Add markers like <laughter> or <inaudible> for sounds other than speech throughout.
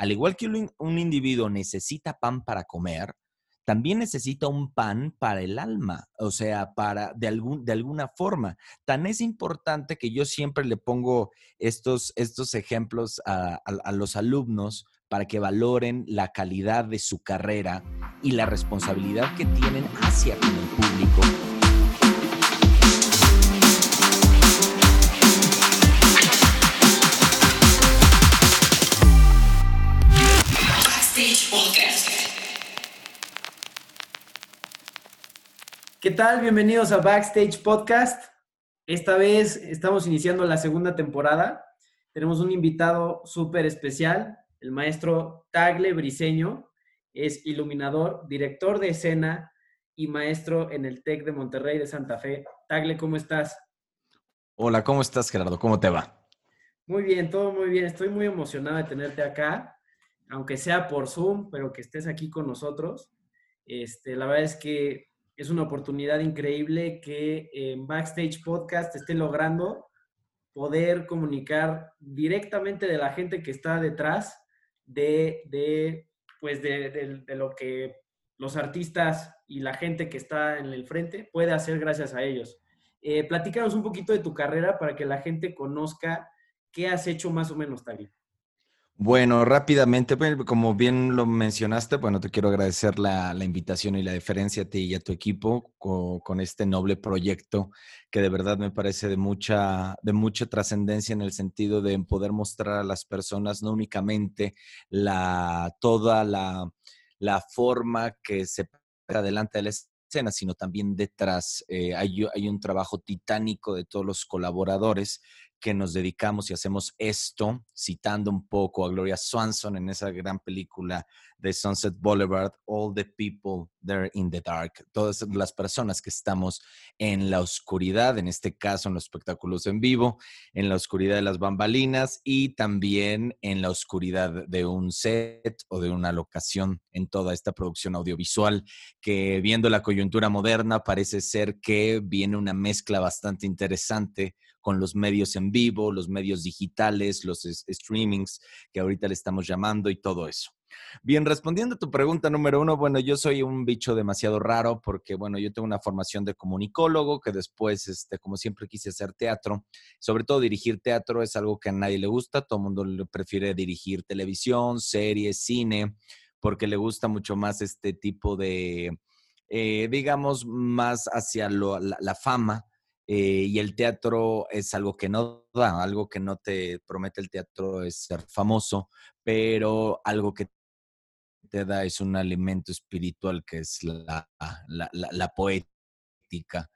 Al igual que un individuo necesita pan para comer, también necesita un pan para el alma, o sea, para de, algún, de alguna forma. Tan es importante que yo siempre le pongo estos, estos ejemplos a, a los alumnos para que valoren la calidad de su carrera y la responsabilidad que tienen hacia con el público. ¿Qué tal? Bienvenidos a Backstage Podcast. Esta vez estamos iniciando la segunda temporada. Tenemos un invitado súper especial, el maestro Tagle Briseño. Es iluminador, director de escena y maestro en el TEC de Monterrey de Santa Fe. Tagle, ¿cómo estás? Hola, ¿cómo estás, Gerardo? ¿Cómo te va? Muy bien, todo muy bien. Estoy muy emocionado de tenerte acá, aunque sea por Zoom, pero que estés aquí con nosotros. Este, la verdad es que es una oportunidad increíble que Backstage Podcast esté logrando poder comunicar directamente de la gente que está detrás de, pues de, lo que los artistas y la gente que está en el frente puede hacer gracias a ellos. Eh, platícanos un poquito de tu carrera para que la gente conozca qué has hecho más o menos, Tagli. Bueno, rápidamente, pues, como bien lo mencionaste, bueno, te quiero agradecer la, invitación y la deferencia a ti y a tu equipo con, este noble proyecto que de verdad me parece de mucha, de mucha trascendencia en el sentido de poder mostrar a las personas no únicamente la, toda la, forma que se adelante de la escena, sino también detrás. Eh, hay un trabajo titánico de todos los colaboradores que nos dedicamos y hacemos esto, citando un poco a Gloria Swanson en esa gran película de Sunset Boulevard, All the People There in the Dark, todas las personas que estamos en la oscuridad, en este caso en los espectáculos en vivo, en la oscuridad de las bambalinas y también en la oscuridad de un set o de una locación en toda esta producción audiovisual que viendo la coyuntura moderna parece ser que viene una mezcla bastante interesante con los medios en vivo, los medios digitales, los streamings que ahorita le estamos llamando y todo eso. Bien, respondiendo a tu pregunta número uno, bueno, yo soy un bicho demasiado raro porque, bueno, yo tengo una formación de comunicólogo que después, este, como siempre quise hacer teatro, sobre todo dirigir teatro es algo que a nadie le gusta, todo el mundo le prefiere dirigir televisión, series, cine, porque le gusta mucho más este tipo de, eh, digamos, más hacia la fama eh, y el teatro es algo que no da, algo que no te promete el teatro es ser famoso, pero algo que te da es un alimento espiritual que es la, la poética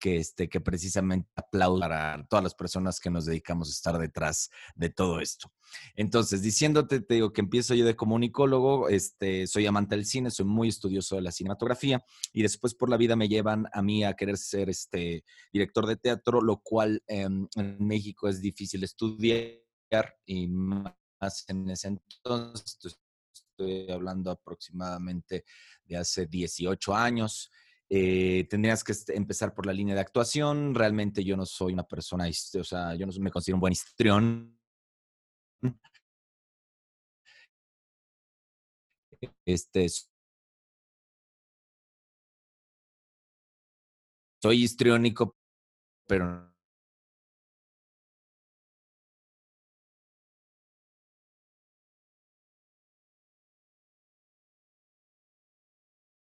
que, este, que precisamente aplauda a todas las personas que nos dedicamos a estar detrás de todo esto. Entonces, diciéndote, te digo que empiezo yo de comunicólogo, este, soy amante del cine, soy muy estudioso de la cinematografía y después por la vida me llevan a mí a querer ser este, director de teatro, lo cual en México es difícil estudiar y más en ese entonces, estoy hablando aproximadamente de hace 18 años. Eh, tendrías que empezar por la línea de actuación. Realmente yo no soy una persona, o sea, yo no me considero un buen histrión. Este, soy histriónico, pero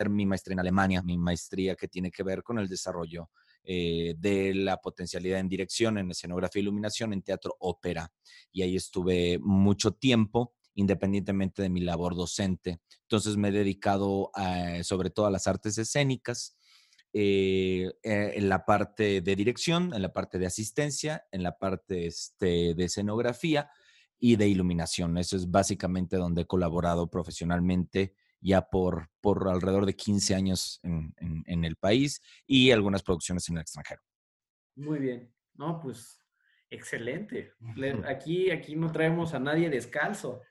mi maestría en Alemania, mi maestría que tiene que ver con el desarrollo eh, de la potencialidad en dirección, en escenografía e iluminación, en teatro, ópera. Y ahí estuve mucho tiempo independientemente de mi labor docente. Entonces me he dedicado sobre todo a las artes escénicas, eh, eh, en la parte de dirección, en la parte de asistencia, en la parte este, de escenografía y de iluminación. Eso es básicamente donde he colaborado profesionalmente ya por, por alrededor de 15 años en, en, el país y algunas producciones en el extranjero. Muy bien. No, pues excelente. <laughs> Aquí, aquí no traemos a nadie descalzo.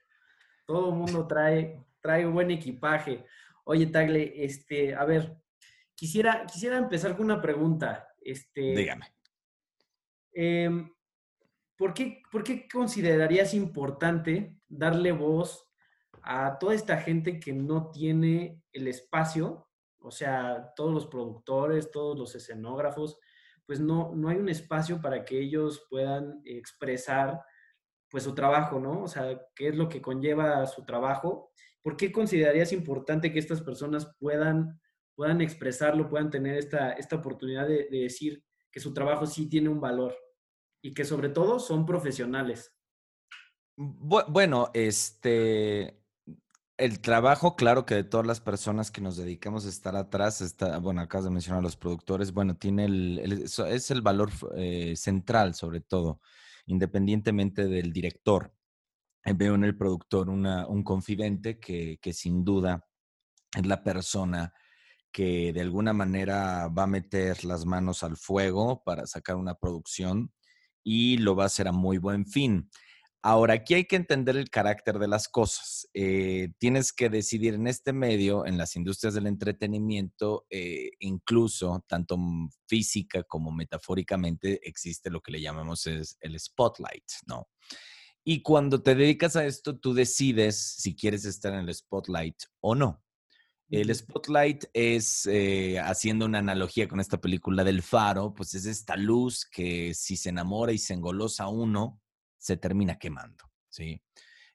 Todo el mundo trae, trae buen equipaje. Oye, Tagle, este, a ver, quisiera, quisiera empezar con una pregunta. Este, Dígame. Em, ¿por qué, ¿por qué considerarías importante darle voz a toda esta gente que no tiene el espacio? O sea, todos los productores, todos los escenógrafos, pues no, no hay un espacio para que ellos puedan expresar pues su trabajo, ¿no? O sea, qué es lo que conlleva su trabajo. ¿Por qué considerarías importante que estas personas puedan, puedan expresarlo, puedan tener esta, esta oportunidad de, de decir que su trabajo sí tiene un valor y que sobre todo son profesionales? Bueno, este, el trabajo, claro que de todas las personas que nos dedicamos a estar atrás, está, bueno, acabas de mencionar a los productores, bueno, tiene el, es el valor eh, central sobre todo, independientemente del director. Eh, veo en el productor una, un confidente que, que sin duda es la persona que de alguna manera va a meter las manos al fuego para sacar una producción y lo va a hacer a muy buen fin. Ahora, aquí hay que entender el carácter de las cosas. Eh, tienes que decidir en este medio, en las industrias del entretenimiento, eh, incluso tanto física como metafóricamente, existe lo que le llamamos es el spotlight, ¿no? Y cuando te dedicas a esto, tú decides si quieres estar en el spotlight o no. El spotlight es, eh, haciendo una analogía con esta película del faro, pues es esta luz que si se enamora y se engolosa uno, se termina quemando, ¿sí?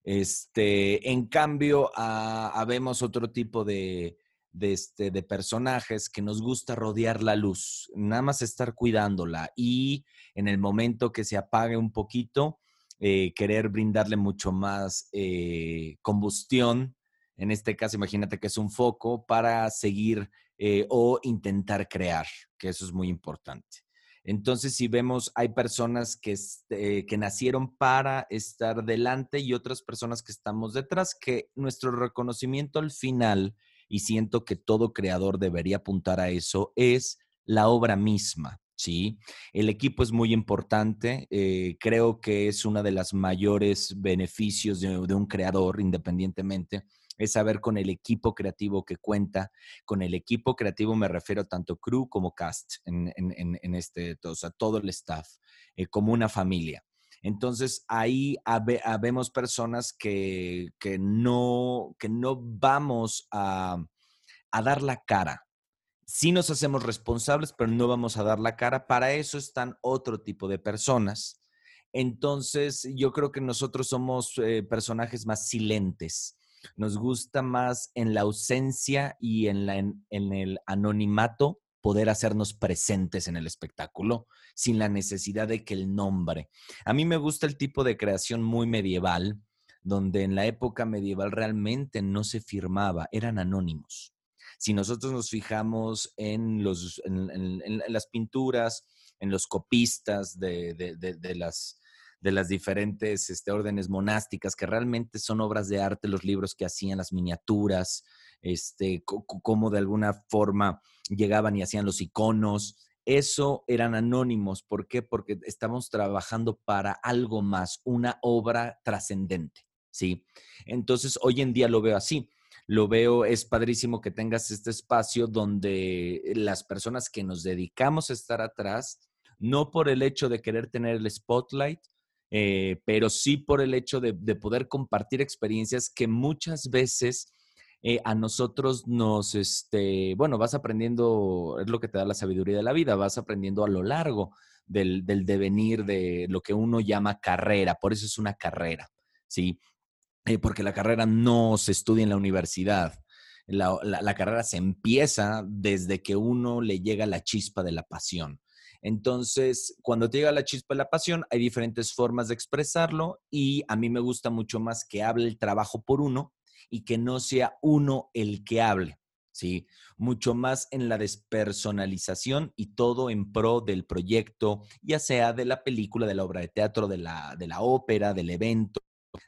Este, en cambio, ah, habemos otro tipo de, este, de personajes que nos gusta rodear la luz, nada más estar cuidándola y en el momento que se apague un poquito, eh, querer brindarle mucho más eh, combustión. En este caso, imagínate que es un foco para seguir eh, o intentar crear, que eso es muy importante. Entonces, si vemos, hay personas que, este, que nacieron para estar delante y otras personas que estamos detrás, que nuestro reconocimiento al final, y siento que todo creador debería apuntar a eso, es la obra misma. Sí, el equipo es muy importante. Eh, creo que es uno de los mayores beneficios de un creador, independientemente es saber con el equipo creativo que cuenta. Con el equipo creativo me refiero tanto crew como cast en, este, o sea, todo el staff, eh, como una familia. Entonces ahí habemos personas que, que, no, que no vamos a, a dar la cara. Sí nos hacemos responsables, pero no vamos a dar la cara. Para eso están otro tipo de personas. Entonces, yo creo que nosotros somos eh, personajes más silentes nos gusta más en la ausencia y en, el anonimato poder hacernos presentes en el espectáculo sin la necesidad de que el nombre. A mí me gusta el tipo de creación muy medieval, donde en la época medieval realmente no se firmaba, eran anónimos. Si nosotros nos fijamos en, las pinturas, en los copistas de las de las diferentes este, órdenes monásticas, que realmente son obras de arte, los libros que hacían, las miniaturas, este, cómo de alguna forma llegaban y hacían los iconos. Eso eran anónimos. ¿Por qué? Porque estamos trabajando para algo más, una obra trascendente. ¿sí? Entonces, hoy en día lo veo así. Lo veo, es padrísimo que tengas este espacio donde las personas que nos dedicamos a estar atrás, no por el hecho de querer tener el spotlight, eh, pero sí por el hecho de, poder compartir experiencias que muchas veces eh, a nosotros nos, este, bueno, vas aprendiendo, es lo que te da la sabiduría de la vida, vas aprendiendo a lo largo del, devenir de lo que uno llama carrera, por eso es una carrera, ¿sí? Eh, porque la carrera no se estudia en la universidad. la, carrera se empieza desde que uno le llega la chispa de la pasión. Entonces, cuando te llega la chispa de la pasión, hay diferentes formas de expresarlo y a mí me gusta mucho más que hable el trabajo por uno y que no sea uno el que hable. ¿sí? Mucho más en la despersonalización y todo en pro del proyecto, ya sea de la película, de la obra de teatro, de la, de la ópera, del evento.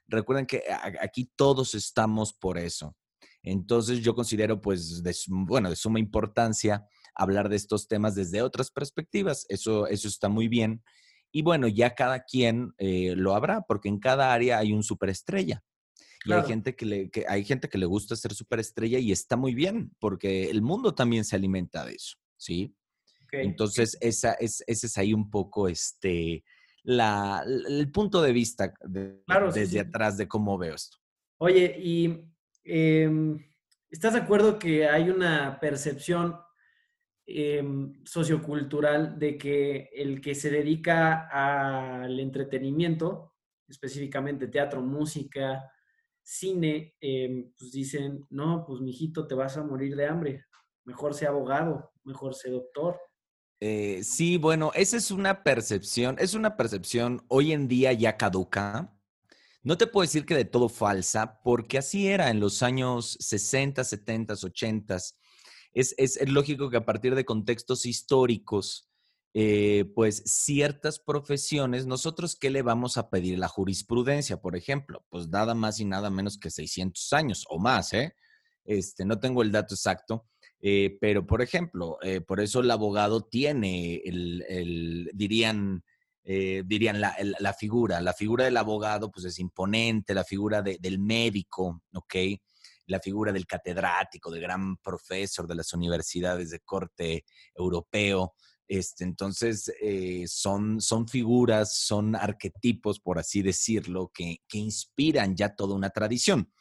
Recuerden que aquí todos estamos por eso. Entonces yo considero, pues, bueno, de suma importancia hablar de estos temas desde otras perspectivas. Eso, eso está muy bien. Y bueno, ya cada quien eh, lo habrá, porque en cada área hay un superestrella. Y hay gente que, le, hay gente que le gusta ser superestrella y está muy bien, porque el mundo también se alimenta de eso, ¿sí? Entonces, esa es, ese es ahí un poco este, la, el punto de vista desde atrás de cómo veo esto. Oye, y em, ¿estás de acuerdo que hay una percepción em, sociocultural de que el que se dedica al entretenimiento, específicamente teatro, música, cine, em, pues dicen, no, pues mijito, te vas a morir de hambre, mejor sea abogado, mejor sea doctor. Eh, sí, bueno, esa es una percepción, es una percepción hoy en día ya caduca. No te puedo decir que de todo falsa, porque así era en los años 60, 70, 80. Es, es lógico que a partir de contextos históricos, eh, pues ciertas profesiones, nosotros qué le vamos a pedir la jurisprudencia, por ejemplo, pues nada más y nada menos que 600 años o más, ¿eh? Este, no tengo el dato exacto, eh, pero, por ejemplo, eh, por eso el abogado tiene el, dirían, eh, dirían la, la, figura. La figura del abogado, pues es imponente, la figura del médico, ¿ok? La figura del catedrático, del gran profesor de las universidades de corte europeo. Este, entonces, son, son figuras, son arquetipos, por así decirlo, que, que inspiran ya toda una tradición.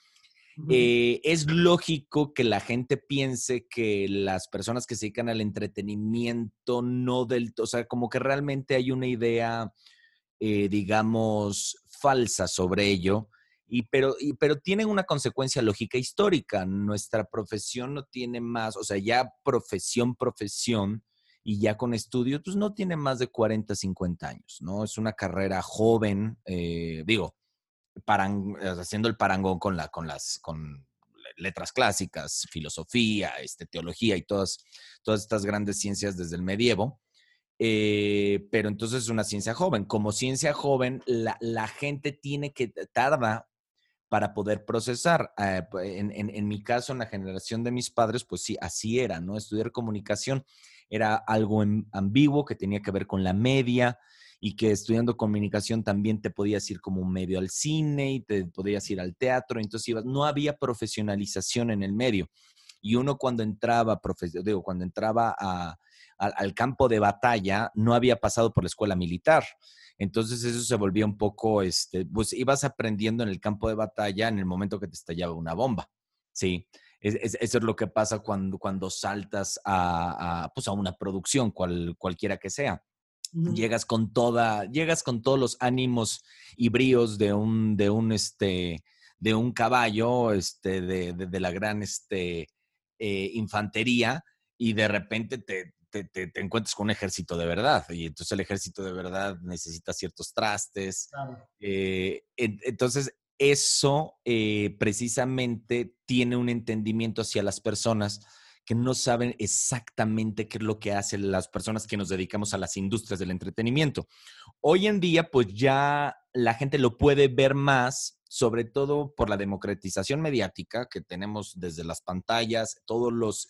Eh, es lógico que la gente piense que las personas que se dedican al entretenimiento no del o sea, como que realmente hay una idea, eh, digamos, falsa sobre ello, y, pero, pero tienen una consecuencia lógica histórica. Nuestra profesión no tiene más, o sea, ya profesión, profesión, y ya con estudios, pues no tiene más de 40, 50 años, ¿no? Es una carrera joven, eh, digo, haciendo el parangón con, la, con las con letras clásicas, filosofía, este, teología y todas, todas estas grandes ciencias desde el medievo. Eh, pero entonces es una ciencia joven. Como ciencia joven, la, la gente tiene que tarda para poder procesar. Eh, en, mi caso, en la generación de mis padres, pues sí, así era, ¿no? Estudiar comunicación era algo ambiguo que tenía que ver con la media, y que estudiando comunicación también te podías ir como medio al cine y te podías ir al teatro, entonces no había profesionalización en el medio. Y uno cuando entraba, digo, cuando entraba al campo de batalla, no había pasado por la escuela militar. Entonces eso se volvía un poco, este, pues ibas aprendiendo en el campo de batalla en el momento que te estallaba una bomba. Sí, eso es lo que pasa cuando, cuando saltas a, pues a una producción, cual, cualquiera que sea. Llegas con toda, llegas con todos los ánimos y bríos de un, de un, este, de un caballo, este, de, de, la gran, este, eh, infantería, y de repente te, te, te, encuentras con un ejército de verdad. Y entonces el ejército de verdad necesita ciertos trastes. Eh, entonces, eso eh, precisamente tiene un entendimiento hacia las personas que no saben exactamente qué es lo que hacen las personas que nos dedicamos a las industrias del entretenimiento. Hoy en día, pues ya la gente lo puede ver más, sobre todo por la democratización mediática que tenemos desde las pantallas, todos los,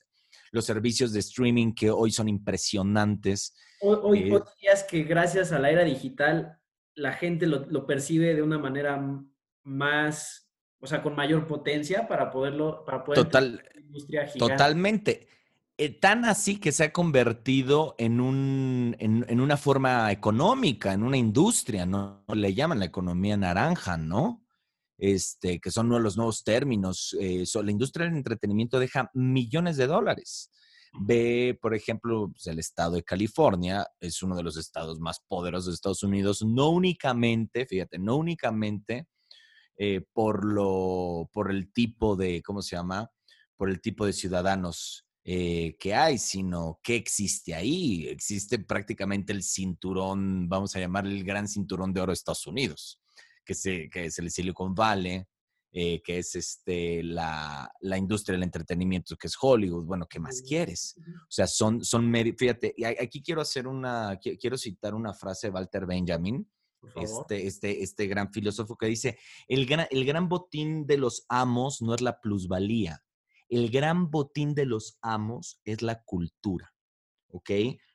los servicios de streaming que hoy son impresionantes. Hoy, hoy, eh, que gracias a la era digital la gente lo, lo percibe de una manera más o sea, con mayor potencia para poderlo, para poder Total, industria gigante. Totalmente. Eh, tan así que se ha convertido en, un, en, una forma económica, en una industria, ¿no? Le llaman la economía naranja, ¿no? Este, que son uno de los nuevos términos. Eh, la industria del entretenimiento deja millones de dólares. Ve, por ejemplo, pues, el estado de California, es uno de los estados más poderosos de Estados Unidos, no únicamente, fíjate, no únicamente eh, por, lo, por el tipo de, ¿cómo se llama? Por el tipo de ciudadanos eh, que hay, sino que existe ahí. Existe prácticamente el cinturón, vamos a llamarle el gran cinturón de oro de Estados Unidos, que, se, que es el Silicon Valley, eh, que es este, la, la, industria del entretenimiento, que es Hollywood. Bueno, ¿qué más quieres? O sea, son, son, fíjate, aquí quiero hacer una, quiero citar una frase de Walter Benjamin, este, este, este gran filósofo que dice, el gran, el gran botín de los amos no es la plusvalía, el gran botín de los amos es la cultura, ¿ok?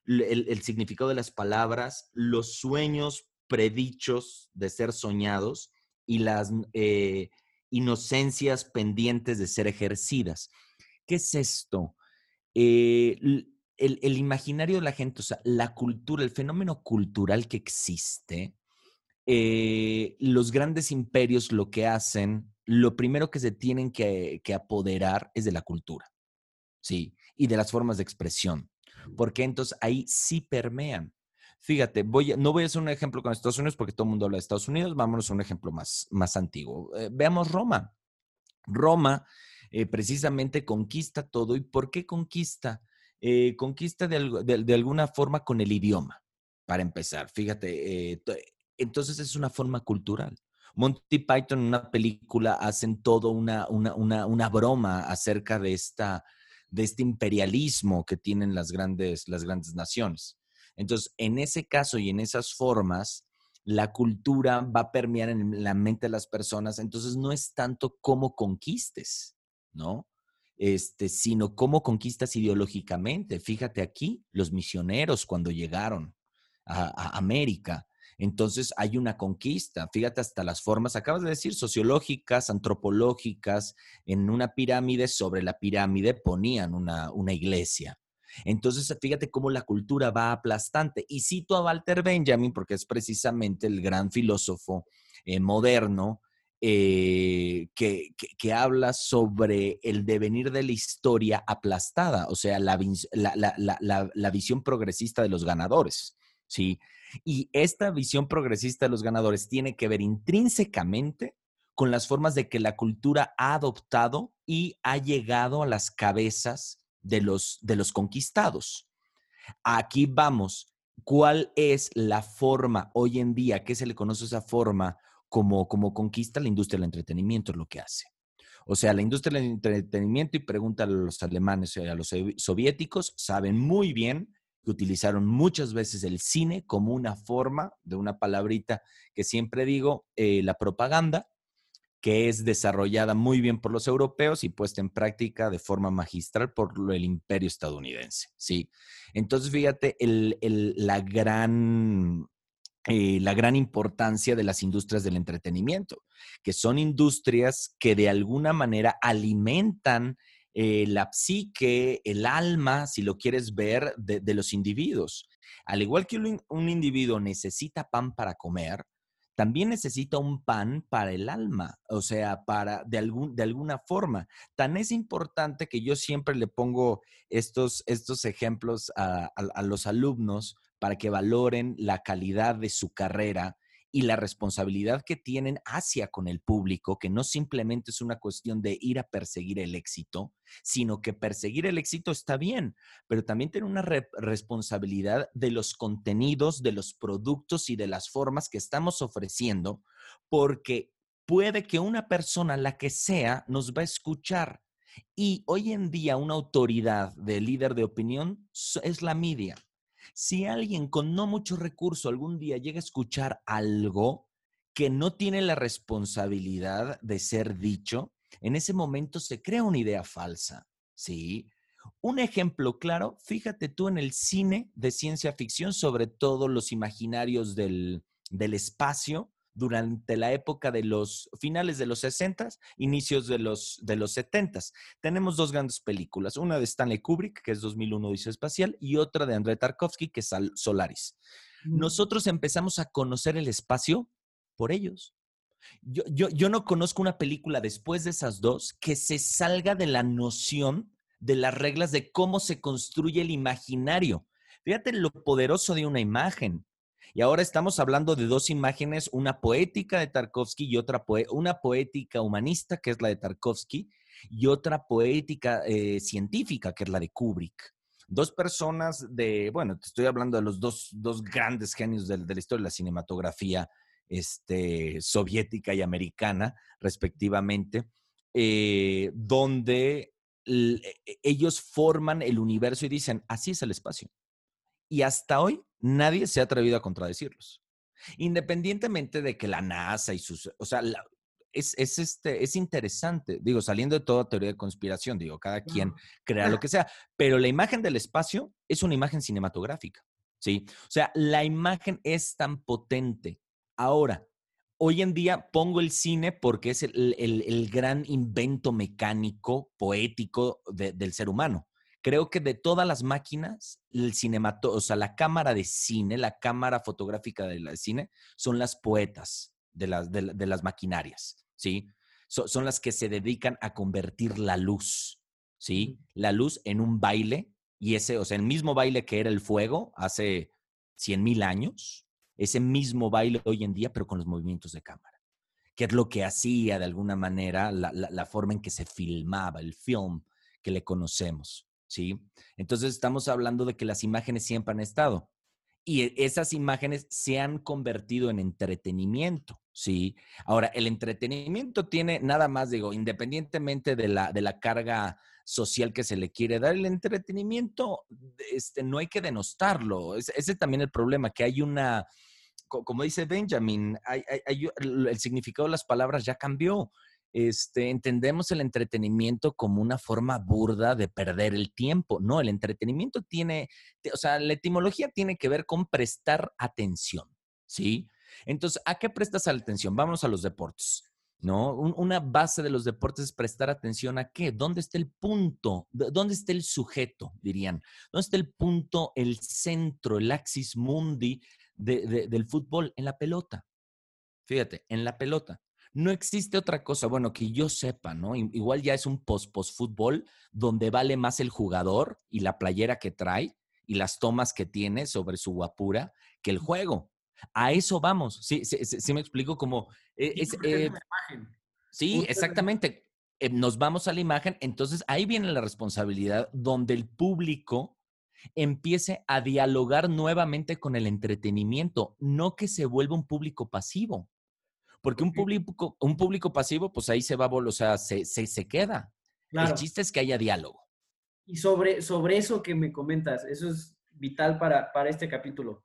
El, significado de las palabras, los sueños predichos de ser soñados y las eh, inocencias pendientes de ser ejercidas. ¿Qué es esto? Eh, el, el, imaginario de la gente, o sea, la cultura, el fenómeno cultural que existe, eh, los grandes imperios lo que hacen, lo primero que se tienen que, que apoderar es de la cultura, ¿sí? Y de las formas de expresión, porque entonces ahí sí permean. Fíjate, voy no voy a hacer un ejemplo con Estados Unidos porque todo el mundo habla de Estados Unidos, vámonos a un ejemplo más, más antiguo. Eh, veamos Roma. Roma eh, precisamente conquista todo. ¿Y por qué conquista? Eh, conquista de, alguna forma con el idioma, para empezar. Fíjate, entonces es una forma cultural. Monty Python en una película hacen todo una, una, una, broma acerca de, esta, de este imperialismo que tienen las grandes, las grandes naciones. Entonces, en ese caso y en esas formas, la cultura va a permear en la mente de las personas. Entonces, no es tanto cómo conquistes, ¿no? Este, sino cómo conquistas ideológicamente. Fíjate aquí, los misioneros cuando llegaron a, América. Entonces hay una conquista, fíjate hasta las formas, acabas de decir, sociológicas, antropológicas, en una pirámide, sobre la pirámide ponían una, una iglesia. Entonces, fíjate cómo la cultura va aplastante. Y cito a Walter Benjamin porque es precisamente el gran filósofo eh, moderno eh, que, habla sobre el devenir de la historia aplastada, o sea, la, la, visión progresista de los ganadores, ¿sí? Y esta visión progresista de los ganadores tiene que ver intrínsecamente con las formas de que la cultura ha adoptado y ha llegado a las cabezas de los, de los conquistados. Aquí vamos. ¿Cuál es la forma hoy en día? ¿Qué se le conoce esa forma como, como conquista la industria del entretenimiento? Es lo que hace. O sea, la industria del entretenimiento, y pregunta a los alemanes y a los soviéticos, saben muy bien que utilizaron muchas veces el cine como una forma de una palabrita que siempre digo, eh, la propaganda, que es desarrollada muy bien por los europeos y puesta en práctica de forma magistral por el imperio estadounidense, ¿sí? Entonces, fíjate la, gran, eh, la gran importancia de las industrias del entretenimiento, que son industrias que de alguna manera alimentan eh, la psique, el alma, si lo quieres ver, de, los individuos. Al igual que un individuo necesita pan para comer, también necesita un pan para el alma, o sea, para de, algún, de alguna forma. Tan es importante que yo siempre le pongo estos, estos ejemplos a, a los alumnos para que valoren la calidad de su carrera y la responsabilidad que tienen hacia con el público, que no simplemente es una cuestión de ir a perseguir el éxito, sino que perseguir el éxito está bien, pero también tiene una responsabilidad de los contenidos, de los productos y de las formas que estamos ofreciendo, porque puede que una persona, la que sea, nos va a escuchar. Y hoy en día una autoridad de líder de opinión es la media. Si alguien con no mucho recurso algún día llega a escuchar algo que no tiene la responsabilidad de ser dicho, en ese momento se crea una idea falsa, ¿sí? Un ejemplo claro, fíjate tú en el cine de ciencia ficción, sobre todo los imaginarios del, del espacio, durante la época de los finales de los 60, inicios de los, de los 70. Tenemos dos grandes películas, una de Stanley Kubrick, que es 2001 Dice Espacial, y otra de André Tarkovsky, que es Solaris. Mm. Nosotros empezamos a conocer el espacio por ellos. Yo, yo, yo no conozco una película después de esas dos que se salga de la noción de las reglas de cómo se construye el imaginario. Fíjate lo poderoso de una imagen. Y ahora estamos hablando de dos imágenes, una poética de Tarkovsky y otra una poética humanista, que es la de Tarkovsky, y otra poética eh, científica, que es la de Kubrick. Dos personas de, bueno, te estoy hablando de los dos, grandes genios de, la historia de la cinematografía este, soviética y americana, respectivamente, eh, donde e, ellos forman el universo y dicen, así es el espacio. Y hasta hoy nadie se ha atrevido a contradecirlos. Independientemente de que la NASA y sus, o sea, es, este, es interesante, digo, saliendo de toda teoría de conspiración, digo, cada quien crea lo que sea, pero la imagen del espacio es una imagen cinematográfica, ¿sí? O sea, la imagen es tan potente. Ahora, hoy en día pongo el cine porque es el, gran invento mecánico, poético del ser humano Creo que de todas las máquinas, el cinemato, o sea, la cámara de cine, la cámara fotográfica de cine, son las poetas de las, de, las maquinarias, ¿sí? son las que se dedican a convertir la luz, ¿sí? La luz en un baile y ese, o sea, el mismo baile que era el fuego hace 100 mil años, ese mismo baile hoy en día, pero con los movimientos de cámara, que es lo que hacía de alguna manera la, la forma en que se filmaba el film que le conocemos, ¿sí? Entonces estamos hablando de que las imágenes siempre han estado y e, esas imágenes se han convertido en entretenimiento, ¿sí? Ahora, el entretenimiento tiene nada más, digo, independientemente de la, de la carga social que se le quiere dar, el entretenimiento, este, no hay que denostarlo. ese es también el problema, que hay una, como dice Benjamin, el significado de las palabras ya cambió. Este, entendemos el entretenimiento como una forma burda de perder el tiempo. No, el entretenimiento tiene, o sea, la etimología tiene que ver con prestar atención, ¿sí? Entonces, ¿a qué prestas atención? Vamos a los deportes. ¿no? una base de los deportes es prestar atención a qué, dónde está el punto, dónde está el sujeto, dirían, dónde está el punto, el centro, el axis mundi del fútbol, en la pelota. Fíjate, en la pelota. No existe otra cosa, bueno, que yo sepa, ¿no? Igual ya es un post-post-fútbol donde vale más el jugador y la playera que trae y las tomas que tiene sobre su guapura que el juego. A eso vamos. Sí, sí, me explico como... Eh, es, eh, sí, exactamente. Eh, nos vamos a la imagen, entonces ahí viene la responsabilidad donde el público empiece a dialogar nuevamente con el entretenimiento, no que se vuelva un público pasivo. Porque un público, un público pasivo, pues ahí se va, o sea, se, se, queda. El chiste es que haya diálogo. Y sobre, sobre eso que me comentas, eso es vital para, para este capítulo.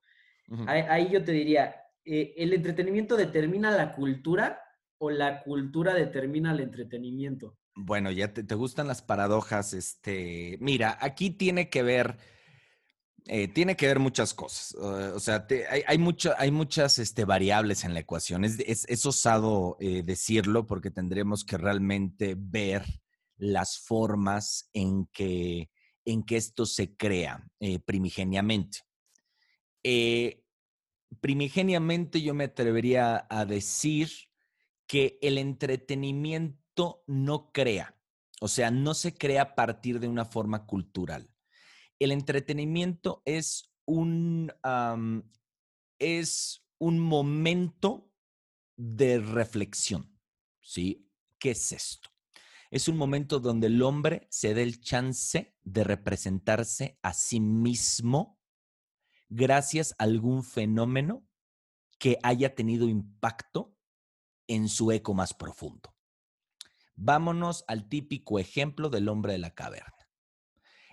ahí, yo te diría, eh, ¿el entretenimiento determina la cultura o la cultura determina el entretenimiento? Bueno, ya te, te gustan las paradojas. Este, mira, aquí tiene que ver eh, tiene que ver muchas cosas. Eh, o sea, hay, muchas este, variables en la ecuación. Es, osado eh, decirlo porque tendremos que realmente ver las formas en que, esto se crea primigeniamente. primigeniamente yo me atrevería a decir que el entretenimiento no crea, o sea, no se crea a partir de una forma cultural el entretenimiento es un, es un momento de reflexión. ¿Sí? ¿Qué es esto? Es un momento donde el hombre se da el chance de representarse a sí mismo gracias a algún fenómeno que haya tenido impacto en su eco más profundo. Vámonos al típico ejemplo del hombre de la caverna.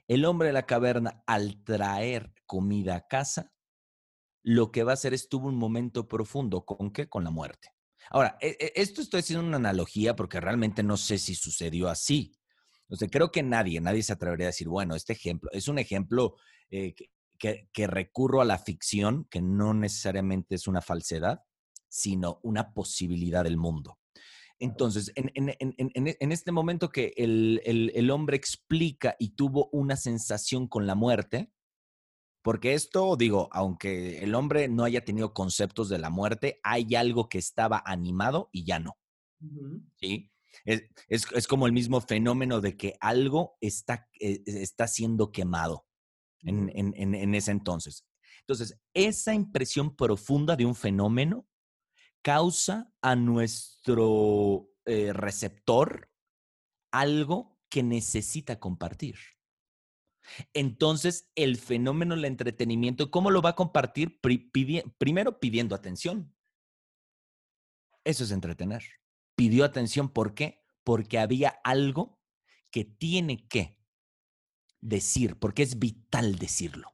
El hombre de la caverna, al traer comida a casa, lo que va a hacer es tuvo un momento profundo. ¿Con qué? Con la muerte. Ahora, e, e, esto estoy haciendo una analogía porque realmente no sé si sucedió así. O creo que nadie, nadie se atrevería a decir, bueno, este ejemplo es un ejemplo eh, que, que recurro a la ficción, que no necesariamente es una falsedad, sino una posibilidad del mundo. Entonces, en, este momento que el, hombre explica y tuvo una sensación con la muerte, porque esto, digo, aunque el hombre no haya tenido conceptos de la muerte, hay algo que estaba animado y ya no. ¿Sí? Es, como el mismo fenómeno de que algo está, eh, está siendo quemado en ese entonces. Entonces, esa impresión profunda de un fenómeno causa a nuestro eh, receptor algo que necesita compartir. Entonces, el fenómeno del entretenimiento, ¿cómo lo va a compartir? primero pidiendo atención. Eso es entretener. Pidió atención, ¿por qué? Porque había algo que tiene que decir, porque es vital decirlo.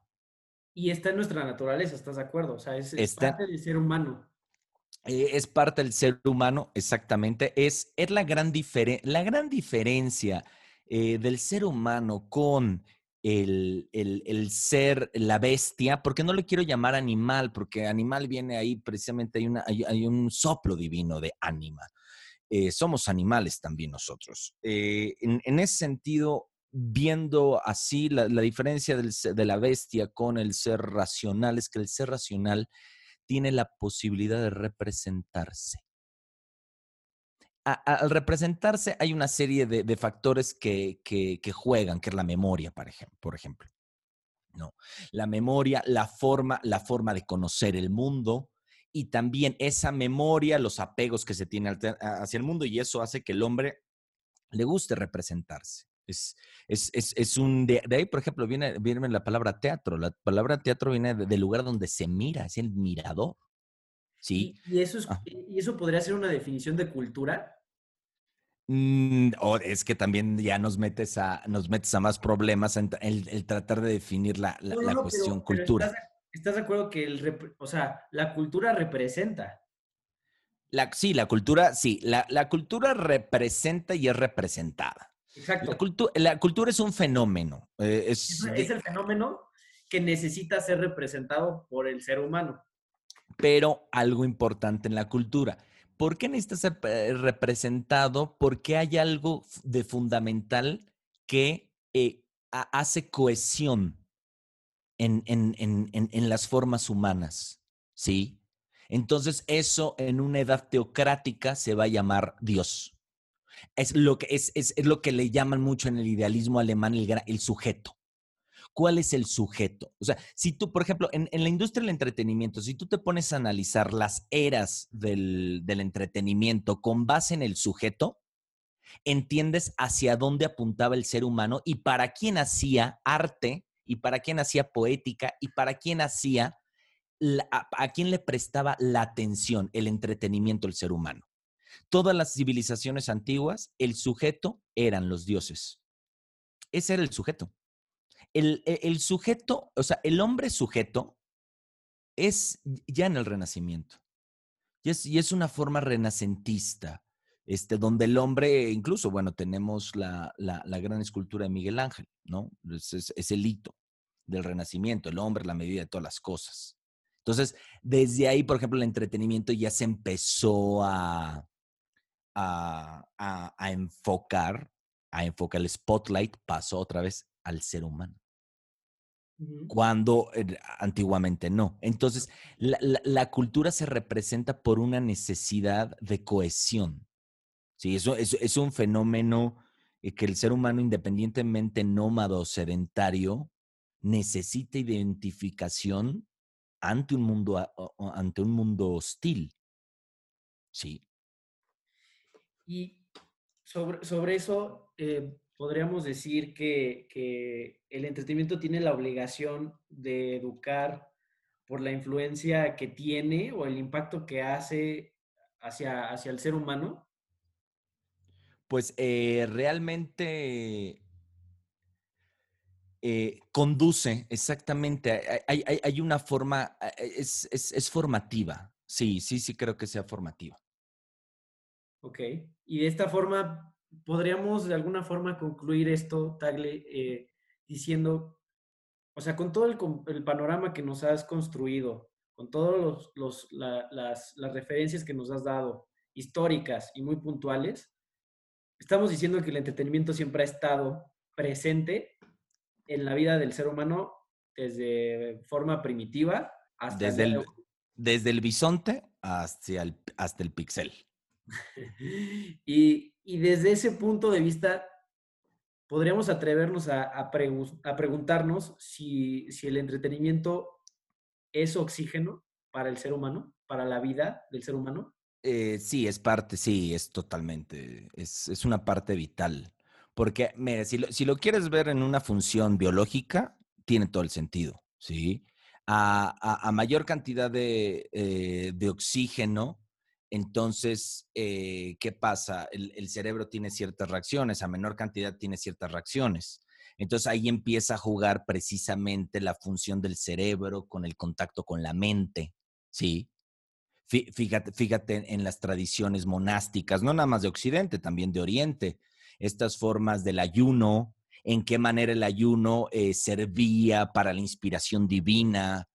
Y está en nuestra naturaleza, ¿estás de acuerdo? O sea, es, parte del ser humano. Eh, es parte del ser humano, exactamente. Es, es la, gran la gran diferencia eh, del ser humano con el, ser, la bestia, porque no le quiero llamar animal, porque animal viene ahí, precisamente hay, una, hay, un soplo divino de ánima. Eh, somos animales también nosotros. en, ese sentido, viendo así la, diferencia de la bestia con el ser racional es que el ser racional tiene la posibilidad de representarse. al representarse hay una serie de, factores que, juegan, que es la memoria, por ejemplo. Por ejemplo. No, la memoria, la forma, la forma de conocer el mundo, y también esa memoria, los apegos que se tiene hacia el mundo y eso hace que el hombre le guste representarse. Es, es, un, de, ahí, por ejemplo, viene, viene la palabra teatro. La palabra teatro viene del lugar donde se mira, es el mirador. ¿Sí? ¿Y, eso, ah. ¿Y eso podría ser una definición de cultura? Mm, o es que también ya nos metes a, nos metes a más problemas en el, tratar de definir la, cuestión cultura. ¿Estás de acuerdo que el, o sea, la cultura representa? La, sí, la cultura, sí, la, la, cultura representa y es representada. Exacto. La, cultura es un fenómeno. Eh, es, es, el fenómeno que necesita ser representado por el ser humano. Pero algo importante en la cultura. ¿Por qué necesita ser eh, representado? Porque hay algo de fundamental que eh, hace cohesión en, las formas humanas, ¿sí? Entonces eso en una edad teocrática se va a llamar Dios. Es lo que, es, lo que le llaman mucho en el idealismo alemán el, el sujeto. ¿Cuál es el sujeto? O sea, si tú, por ejemplo, en, la industria del entretenimiento, si tú te pones a analizar las eras del, del entretenimiento con base en el sujeto, entiendes hacia dónde apuntaba el ser humano y para quién hacía arte y para quién hacía poética y para quién hacía, a, quién le prestaba la atención, el entretenimiento el ser humano. Todas las civilizaciones antiguas, el sujeto eran los dioses. Ese era el sujeto. El, e, el, sujeto, o sea, el hombre sujeto es ya en el Renacimiento. Y es, y es una forma renacentista, este, donde el hombre, incluso, bueno, tenemos la, la, gran escultura de Miguel Ángel, ¿no? es, es el hito del renacimiento, el hombre, la medida de todas las cosas. Entonces, desde ahí, por ejemplo, el entretenimiento ya se empezó a, a, enfocar, a enfocar el spotlight, pasó otra vez al ser humano. Cuando eh, antiguamente no. Entonces, la, cultura se representa por una necesidad de cohesión. Sí, eso es, un fenómeno eh, que el ser humano, independientemente nómado o sedentario, necesita identificación ante un mundo, ante un mundo hostil. Sí. Y sobre, sobre eso, eh, podríamos decir que, que, el entretenimiento tiene la obligación de educar por la influencia que tiene o el impacto que hace hacia, hacia el ser humano. Pues eh, realmente eh, conduce, exactamente. Hay, una forma, es, es, formativa. Sí, sí, sí creo que sea formativa. Ok. Y de esta forma, podríamos de alguna forma concluir esto, Tagle, eh, diciendo, o sea, con todo el, panorama que nos has construido, con todas los, las, las referencias que nos has dado, históricas y muy puntuales, estamos diciendo que el entretenimiento siempre ha estado presente en la vida del ser humano desde forma primitiva hasta... Desde el, desde el bisonte hasta el, hasta el pixel. <laughs> y, desde ese punto de vista, podríamos atrevernos a, preguntarnos si, el entretenimiento es oxígeno para el ser humano, para la vida del ser humano. Eh, sí, es parte, sí, es totalmente, es, es una parte vital. Porque, mire, si lo, quieres ver en una función biológica, tiene todo el sentido, ¿sí? A, mayor cantidad eh, de, oxígeno, entonces, eh, ¿qué pasa? El, cerebro tiene ciertas reacciones, a menor cantidad tiene ciertas reacciones. Entonces ahí empieza a jugar precisamente la función del cerebro con el contacto con la mente, ¿sí? Fíjate, fíjate en las tradiciones monásticas, no nada más de Occidente, también de Oriente estas formas del ayuno, en qué manera el ayuno eh, servía para la inspiración divina.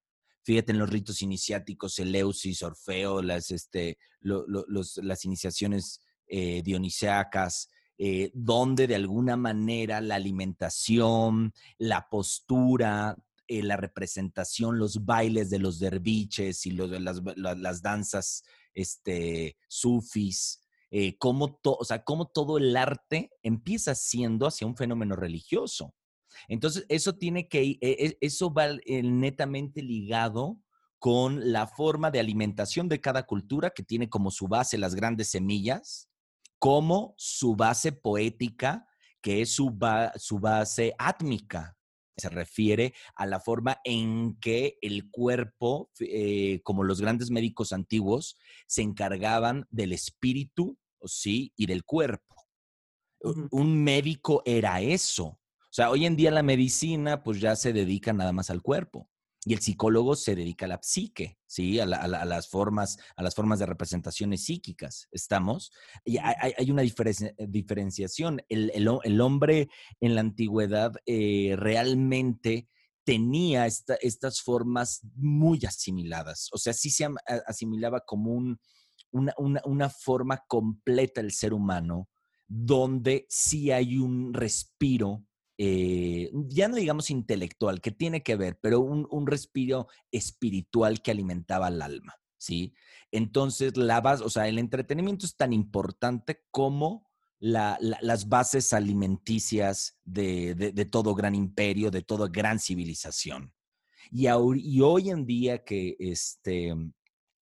Fíjate en los ritos iniciáticos, Eleusis, Orfeo, las, este, las iniciaciones eh, dionisiacas, eh, donde de alguna manera la alimentación, la postura, eh, la representación, los bailes de los derviches y los, las, las, danzas este, sufis, eh, cómo, o sea, cómo todo el arte empieza siendo hacia un fenómeno religioso. Entonces, eso tiene que, e, e, eso va netamente ligado con la forma de alimentación de cada cultura que tiene como su base las grandes semillas, como su base poética, que es su, su base átmica. Se refiere a la forma en que el cuerpo, eh, como los grandes médicos antiguos, se encargaban del espíritu, ¿sí? Y del cuerpo. Un médico era eso. Sea, hoy en día la medicina, pues ya se dedica nada más al cuerpo y el psicólogo se dedica a la psique, ¿sí? A, las, formas, a las formas de representaciones psíquicas, ¿estamos? Y hay, una diferenciación. El, hombre en la antigüedad eh, realmente tenía estas formas muy asimiladas, o sea, sí se asimilaba como un, una, una forma completa del ser humano, donde sí hay un respiro eh, ya no digamos intelectual, que tiene que ver, pero un, respiro espiritual que alimentaba el alma, ¿sí? Entonces, la o sea, el entretenimiento es tan importante como las bases alimenticias de, todo gran imperio, de toda gran civilización. Y, y hoy en día que, este,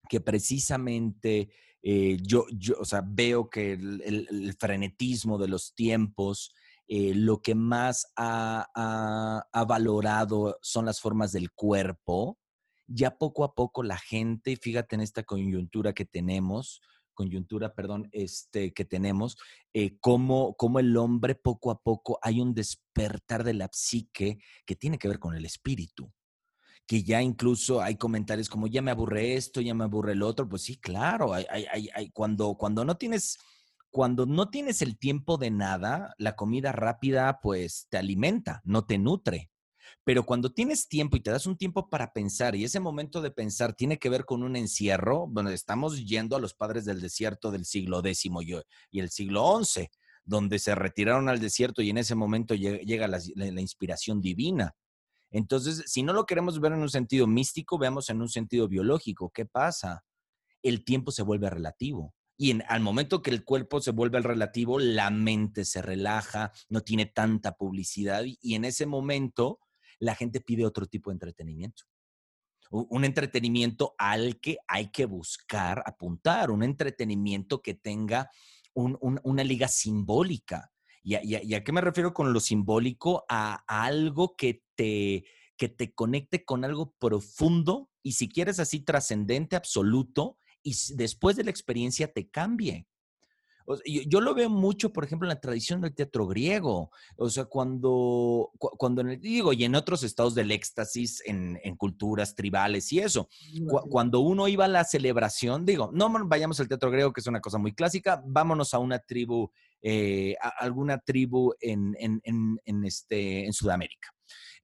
que precisamente eh, yo, yo, o sea, veo que el frenetismo de los tiempos, eh, lo que más ha, valorado son las formas del cuerpo. Ya poco a poco la gente, fíjate en esta coyuntura que tenemos, coyuntura, perdón, este, que tenemos, eh, cómo, el hombre poco a poco hay un despertar de la psique que tiene que ver con el espíritu que ya incluso hay comentarios como ya me aburre esto, ya me aburre el otro, pues sí, claro, cuando, cuando no tienes cuando no tienes el tiempo de nada, la comida rápida pues te alimenta, no te nutre. Pero cuando tienes tiempo y te das un tiempo para pensar, y ese momento de pensar tiene que ver con un encierro, bueno, estamos yendo a los padres del desierto del siglo X y el siglo XI, donde se retiraron al desierto y en ese momento llega, la, la inspiración divina. Entonces, si no lo queremos ver en un sentido místico, veamos en un sentido biológico. ¿Qué pasa? El tiempo se vuelve relativo. Y al momento que el cuerpo se vuelve al relativo, la mente se relaja, no tiene tanta publicidad y, en ese momento la gente pide otro tipo de entretenimiento. Un, entretenimiento al que hay que buscar apuntar, un entretenimiento que tenga una liga simbólica. ¿Y a, qué me refiero con lo simbólico? A, a algo que te, que te conecte con algo profundo y si quieres así trascendente, absoluto, y después de la experiencia te cambie. yo, lo veo mucho, por ejemplo, en la tradición del teatro griego. O sea, cuando, cuando digo, y en otros estados del éxtasis, en, culturas tribales y eso. cuando uno iba a la celebración, digo, no vayamos al teatro griego, que es una cosa muy clásica, vámonos a una tribu, eh, a alguna tribu en, en, este, en Sudamérica.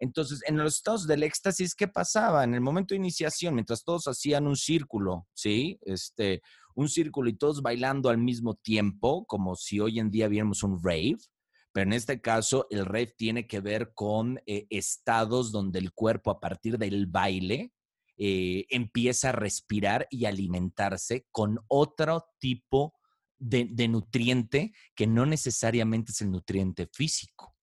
Entonces, en los estados del éxtasis, ¿qué pasaba? En el momento de iniciación, mientras todos hacían un círculo, ¿sí? Este, un círculo y todos bailando al mismo tiempo, como si hoy en día viéramos un rave, pero en este caso el rave tiene que ver con eh, estados donde el cuerpo a partir del baile eh, empieza a respirar y alimentarse con otro tipo de nutriente que no necesariamente es el nutriente físico.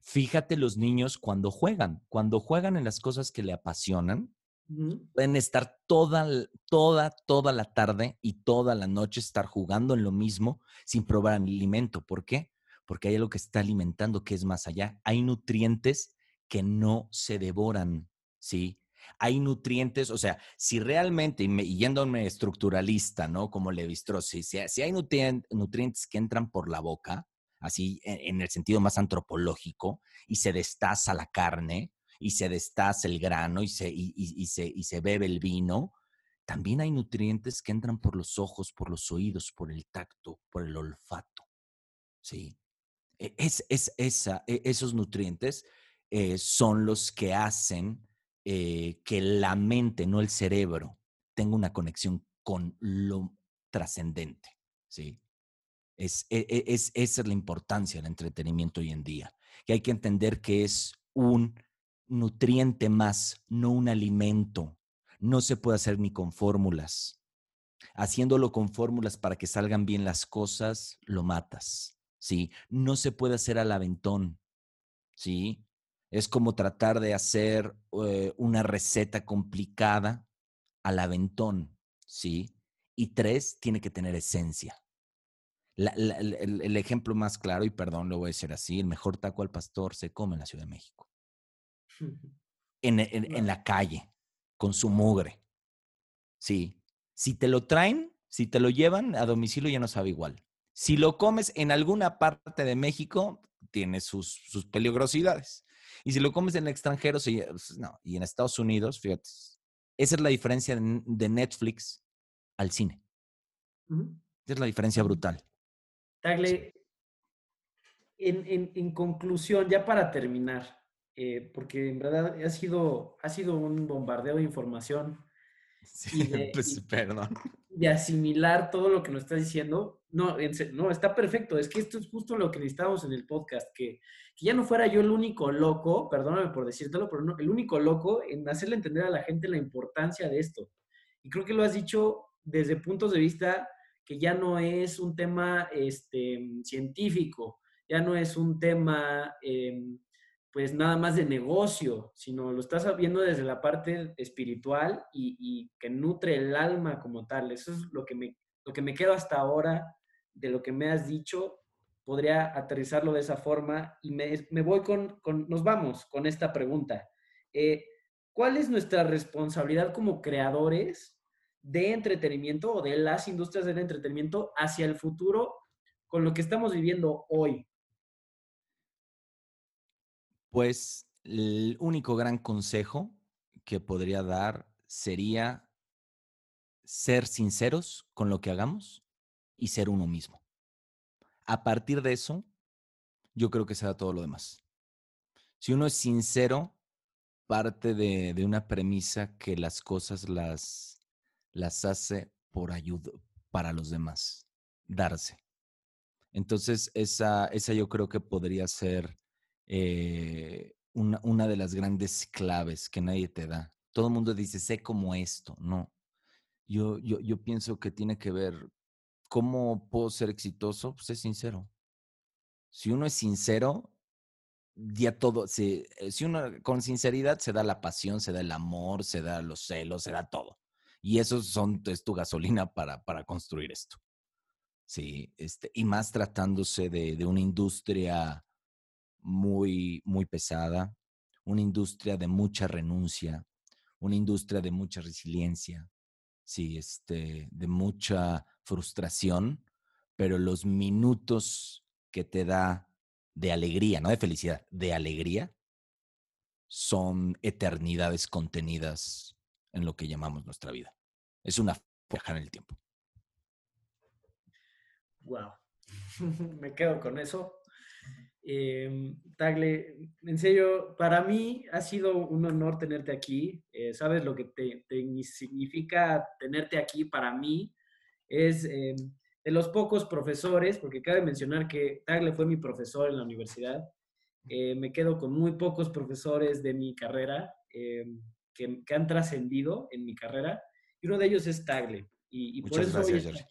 Fíjate los niños cuando juegan, cuando juegan en las cosas que le apasionan, pueden estar toda, toda, toda la tarde y toda la noche estar jugando en lo mismo sin probar alimento. ¿Por qué? Porque hay algo que está alimentando que es más allá. Hay nutrientes que no se devoran, ¿sí? Hay nutrientes, o sea, si realmente, y, yéndome estructuralista, ¿no? Como le si, si hay nutrientes que entran por la boca, así e, en el sentido más antropológico, y se destaza la carne, y se destaza el grano, y se, y, y se bebe el vino, también hay nutrientes que entran por los ojos, por los oídos, por el tacto, por el olfato. ¿sí? E, es, es, esa, e, esos nutrientes eh, son los que hacen eh, que la mente, no el cerebro, tenga una conexión con lo trascendente. ¿sí? Es, e, e, es, esa es la importancia del entretenimiento hoy en día, que hay que entender que es un nutriente más, no un alimento. No se puede hacer ni con fórmulas. Haciéndolo con fórmulas para que salgan bien las cosas, lo matas. ¿sí? No se puede hacer al aventón. ¿sí? Es como tratar de hacer eh, una receta complicada al aventón. ¿sí? Y tres, tiene que tener esencia. El, ejemplo más claro, y perdón, lo voy a decir así, el mejor taco al pastor se come en la Ciudad de México. <laughs> En, en, la calle, con su mugre. Sí. Si te lo traen, si te lo llevan a domicilio, ya no sabe igual. Si lo comes en alguna parte de México, tiene sus, sus peligrosidades. Y si lo comes en el extranjero, sí, pues, no. Y en Estados Unidos, fíjate, esa es la diferencia de Netflix al cine. Esa es la diferencia brutal. Tagle, en, en, conclusión, ya para terminar, eh, porque en verdad ha sido, ha sido un bombardeo de información. Sí, <laughs> de, pues, perdón. De asimilar todo lo que nos estás diciendo. No, no, está perfecto. Es que esto es justo lo que necesitamos en el podcast, que, que ya no fuera yo el único loco, perdóname por decírtelo, pero no, el único loco en hacerle entender a la gente la importancia de esto. Y creo que lo has dicho desde puntos de vista que ya no es un tema este, científico, ya no es un tema em, pues nada más de negocio, sino lo estás viendo desde la parte espiritual y, que nutre el alma como tal. Eso es lo que me, lo que me quedo hasta ahora de lo que me has dicho. Podría aterrizarlo de esa forma y me, voy con, nos vamos con esta pregunta. Eh, ¿Cuál es nuestra responsabilidad como creadores de entretenimiento o de las industrias del entretenimiento hacia el futuro con lo que estamos viviendo hoy? Pues el único gran consejo que podría dar sería ser sinceros con lo que hagamos y ser uno mismo. A partir de eso, yo creo que se da todo lo demás. Si uno es sincero, parte de, de una premisa que las cosas las las hace por ayuda para los demás, darse. Entonces, esa, esa yo creo que podría ser eh, una, una, de las grandes claves que nadie te da. Todo el mundo dice, sé como esto. No. Yo, yo, yo pienso que tiene que ver cómo puedo ser exitoso, pues es sincero. Si uno es sincero, ya todo, si, eh, si uno con sinceridad se da la pasión, se da el amor, se da los celos, se da todo. Y eso son, es tu gasolina para, para construir esto. Sí, este, y más tratándose de, de una industria muy, muy pesada, una industria de mucha renuncia, una industria de mucha resiliencia, sí, este, de mucha frustración, pero los minutos que te da de alegría, no de felicidad, de alegría, son eternidades contenidas en lo que llamamos nuestra vida. Es una viajar en el tiempo. Wow. <laughs> Me quedo con eso. Eh, Tagle, en serio, para mí ha sido un honor tenerte aquí. Eh, Sabes lo que te, significa tenerte aquí para mí. Es eh, de los pocos profesores, porque cabe mencionar que Tagle fue mi profesor en la universidad. Eh, me quedo con muy pocos profesores de mi carrera que, han trascendido en mi carrera, y uno de ellos es Tagle. Y, por eso gracias,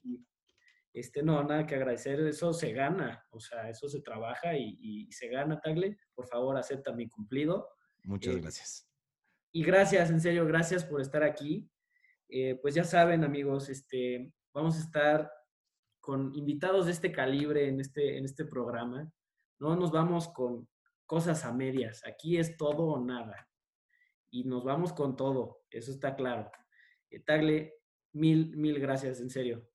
Este, no, nada que agradecer, eso se gana, o sea, eso se trabaja y, se gana, Tagle. Por favor, acepta mi cumplido. Muchas eh, gracias. Y gracias, en serio, gracias por estar aquí. Eh, pues ya saben, amigos, este, vamos a estar con invitados de este calibre en este, en este programa. No nos vamos con cosas a medias. Aquí es todo o nada y nos vamos con todo, eso está claro. Eh, Tagle, mil, mil gracias, en serio.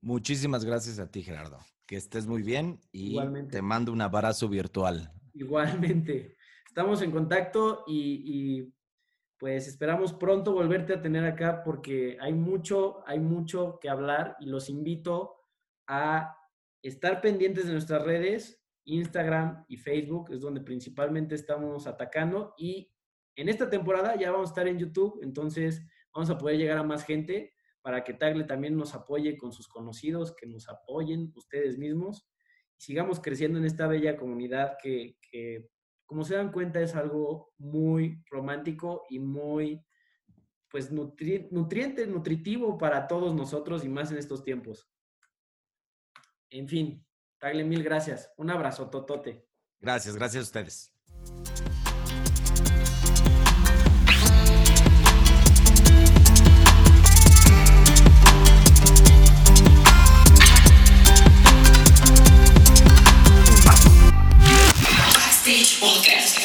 Muchísimas gracias a ti, Gerardo. Que estés muy bien y te mando un abrazo virtual. Igualmente. <laughs> Estamos en contacto y, y, pues esperamos pronto volverte a tener acá porque hay mucho, hay mucho que hablar y los invito a estar pendientes de nuestras redes, Instagram y Facebook, es donde principalmente estamos atacando y en esta temporada ya vamos a estar en YouTube, entonces vamos a poder llegar a más gente. para que Tagle también nos apoye con sus conocidos, que nos apoyen ustedes mismos sigamos creciendo en esta bella comunidad que, que como se dan cuenta, es algo muy romántico y muy pues nutriente, nutritivo para todos nosotros y más en estos tiempos. En fin, Tagle, mil gracias. Un abrazo, Totote. Gracias, gracias a ustedes. Podcast.